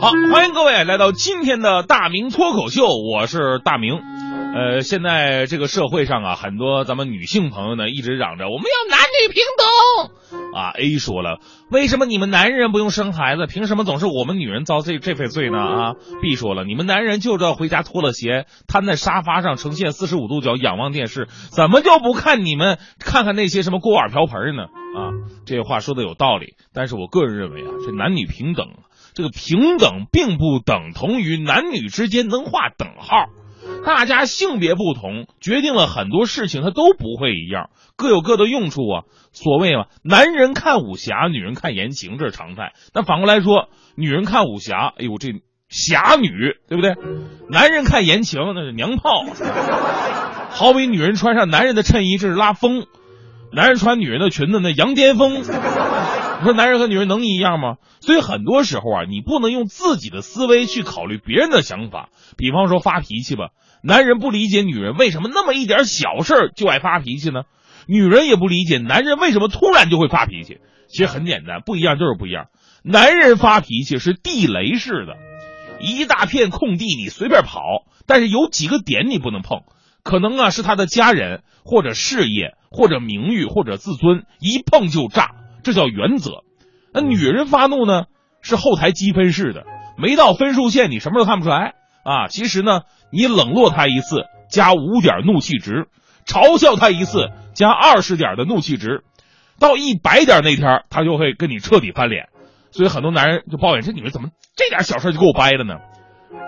好，欢迎各位来到今天的大明脱口秀，我是大明。呃，现在这个社会上啊，很多咱们女性朋友呢一直嚷着我们要男女平等啊。A 说了，为什么你们男人不用生孩子？凭什么总是我们女人遭这 这份罪呢？啊，B 说了，你们男人就知道回家脱了鞋，瘫在沙发上呈现四十五度角仰望电视，怎么就不看你们看看那些什么锅碗瓢盆呢？啊，这话说的有道理，但是我个人认为啊，这男女平等。这个平等并不等同于男女之间能画等号，大家性别不同，决定了很多事情它都不会一样，各有各的用处啊。所谓嘛，男人看武侠，女人看言情，这是常态。那反过来说，女人看武侠，哎呦这侠女，对不对？男人看言情，那是娘炮。好比女人穿上男人的衬衣，这是拉风；男人穿女人的裙子，那羊癫疯。你说男人和女人能一样吗？所以很多时候啊，你不能用自己的思维去考虑别人的想法。比方说发脾气吧，男人不理解女人为什么那么一点小事就爱发脾气呢？女人也不理解男人为什么突然就会发脾气。其实很简单，不一样就是不一样。男人发脾气是地雷式的，一大片空地你随便跑，但是有几个点你不能碰，可能啊是他的家人或者事业或者名誉或者自尊，一碰就炸。这叫原则，那女人发怒呢是后台积分式的，没到分数线你什么都看不出来啊。其实呢，你冷落她一次加五点怒气值，嘲笑她一次加二十点的怒气值，到一百点那天她就会跟你彻底翻脸。所以很多男人就抱怨这女人怎么这点小事就给我掰了呢？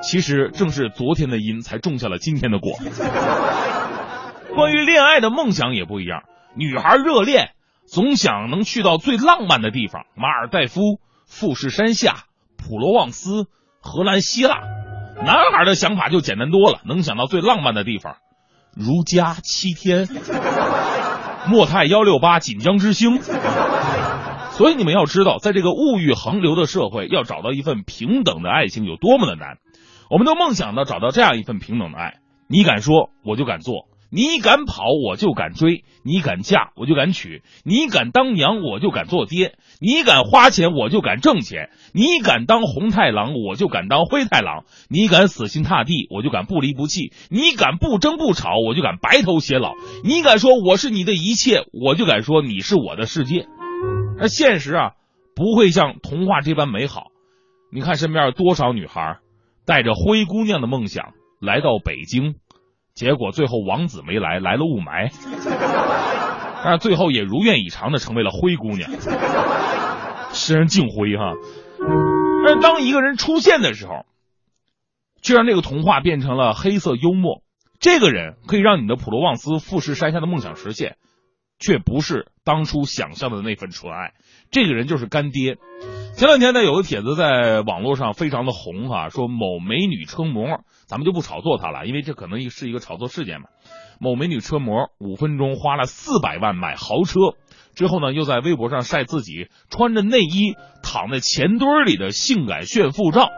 其实正是昨天的因才种下了今天的果。关于恋爱的梦想也不一样，女孩热恋。总想能去到最浪漫的地方，马尔代夫、富士山下、普罗旺斯、荷兰、希腊。男孩的想法就简单多了，能想到最浪漫的地方，如家七天、莫泰幺六八、锦江之星。所以你们要知道，在这个物欲横流的社会，要找到一份平等的爱情有多么的难。我们都梦想着找到这样一份平等的爱，你敢说，我就敢做。你敢跑，我就敢追；你敢嫁，我就敢娶；你敢当娘，我就敢做爹；你敢花钱，我就敢挣钱；你敢当红太狼，我就敢当灰太狼；你敢死心塌地，我就敢不离不弃；你敢不争不吵，我就敢白头偕老；你敢说我是你的一切，我就敢说你是我的世界。那现实啊，不会像童话这般美好。你看身边有多少女孩，带着灰姑娘的梦想来到北京。结果最后王子没来，来了雾霾，但是最后也如愿以偿的成为了灰姑娘，诗人敬灰哈。但是当一个人出现的时候，却让这个童话变成了黑色幽默。这个人可以让你的普罗旺斯富士山下的梦想实现，却不是当初想象的那份纯爱。这个人就是干爹。前两天呢，有个帖子在网络上非常的红哈，说某美女车模，咱们就不炒作她了，因为这可能是一个炒作事件嘛。某美女车模五分钟花了四百万买豪车，之后呢，又在微博上晒自己穿着内衣躺在钱堆里的性感炫富照。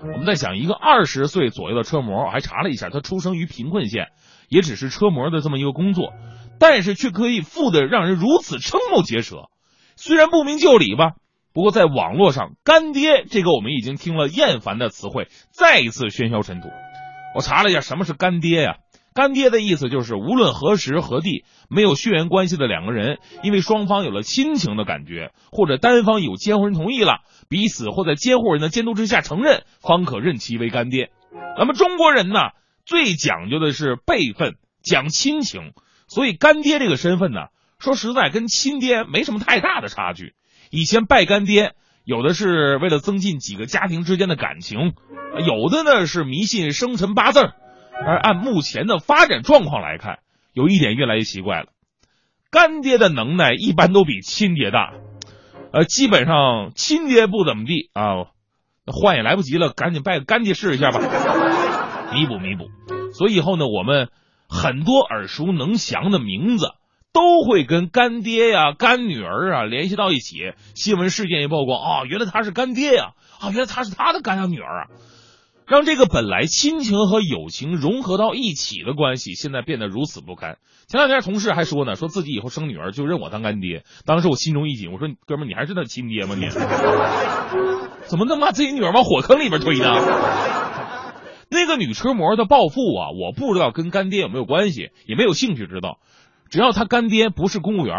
我们在想，一个二十岁左右的车模，还查了一下，她出生于贫困县，也只是车模的这么一个工作，但是却可以富的让人如此瞠目结舌。虽然不明就里吧。不过，在网络上，“干爹”这个我们已经听了厌烦的词汇，再一次喧嚣尘土。我查了一下，什么是“干爹”呀？“干爹”的意思就是，无论何时何地，没有血缘关系的两个人，因为双方有了亲情的感觉，或者单方有监护人同意了，彼此或在监护人的监督之下承认，方可认其为干爹。那么中国人呢，最讲究的是辈分，讲亲情，所以干爹这个身份呢，说实在，跟亲爹没什么太大的差距。以前拜干爹，有的是为了增进几个家庭之间的感情，有的呢是迷信生辰八字而按目前的发展状况来看，有一点越来越奇怪了，干爹的能耐一般都比亲爹大，呃，基本上亲爹不怎么地啊，换也来不及了，赶紧拜个干爹试一下吧，弥补弥补。所以以后呢，我们很多耳熟能详的名字。都会跟干爹呀、干女儿啊联系到一起，新闻事件一曝光啊，原来他是干爹呀，啊，原来他是他的干女儿啊，让这个本来亲情和友情融合到一起的关系，现在变得如此不堪。前两天同事还说呢，说自己以后生女儿就认我当干爹，当时我心中一紧，我说哥们你还是他亲爹吗你？怎么能把自己女儿往火坑里边推呢？那个女车模的暴富啊，我不知道跟干爹有没有关系，也没有兴趣知道。只要他干爹不是公务员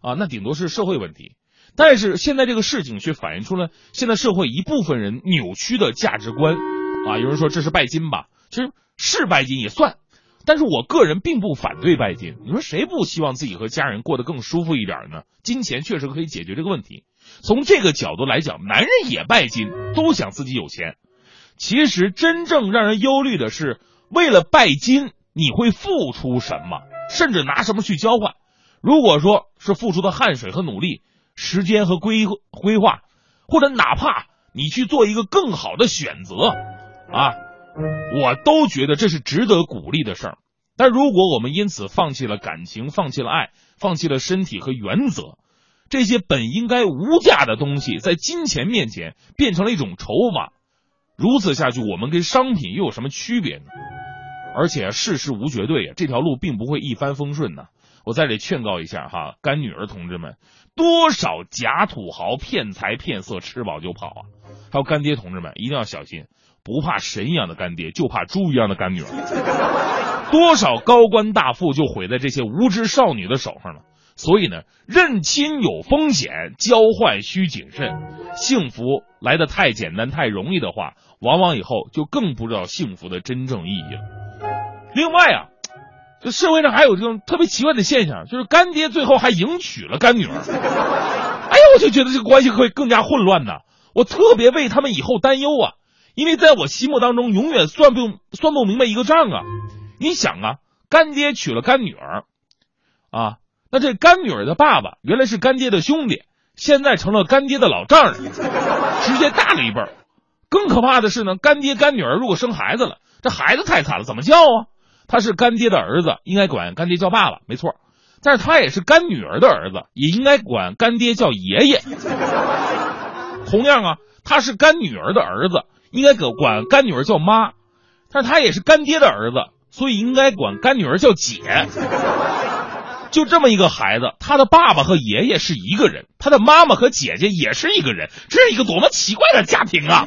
啊，那顶多是社会问题。但是现在这个事情却反映出了现在社会一部分人扭曲的价值观啊。有人说这是拜金吧，其实是拜金也算。但是我个人并不反对拜金。你说谁不希望自己和家人过得更舒服一点呢？金钱确实可以解决这个问题。从这个角度来讲，男人也拜金，都想自己有钱。其实真正让人忧虑的是，为了拜金，你会付出什么，甚至拿什么去交换？如果说是付出的汗水和努力、时间和规规划，或者哪怕你去做一个更好的选择，啊，我都觉得这是值得鼓励的事儿。但如果我们因此放弃了感情、放弃了爱、放弃了身体和原则，这些本应该无价的东西，在金钱面前变成了一种筹码。如此下去，我们跟商品又有什么区别呢？而且世事无绝对呀，这条路并不会一帆风顺呢。我在这里劝告一下哈，干女儿同志们，多少假土豪骗财骗色，吃饱就跑啊！还有干爹同志们，一定要小心，不怕神一样的干爹，就怕猪一样的干女儿。多少高官大富就毁在这些无知少女的手上了。所以呢，认亲有风险，交换需谨慎。幸福来的太简单、太容易的话，往往以后就更不知道幸福的真正意义了。另外啊，这社会上还有这种特别奇怪的现象，就是干爹最后还迎娶了干女儿。哎呀，我就觉得这个关系会更加混乱呢。我特别为他们以后担忧啊，因为在我心目当中，永远算不算不明白一个账啊。你想啊，干爹娶了干女儿，啊。那这干女儿的爸爸原来是干爹的兄弟，现在成了干爹的老丈人，直接大了一辈儿。更可怕的是呢，干爹干女儿如果生孩子了，这孩子太惨了，怎么叫啊？他是干爹的儿子，应该管干爹叫爸爸，没错。但是他也是干女儿的儿子，也应该管干爹叫爷爷。同样啊，他是干女儿的儿子，应该管管干女儿叫妈。但是他也是干爹的儿子，所以应该管干女儿叫姐。就这么一个孩子，他的爸爸和爷爷是一个人，他的妈妈和姐姐也是一个人，这是一个多么奇怪的家庭啊！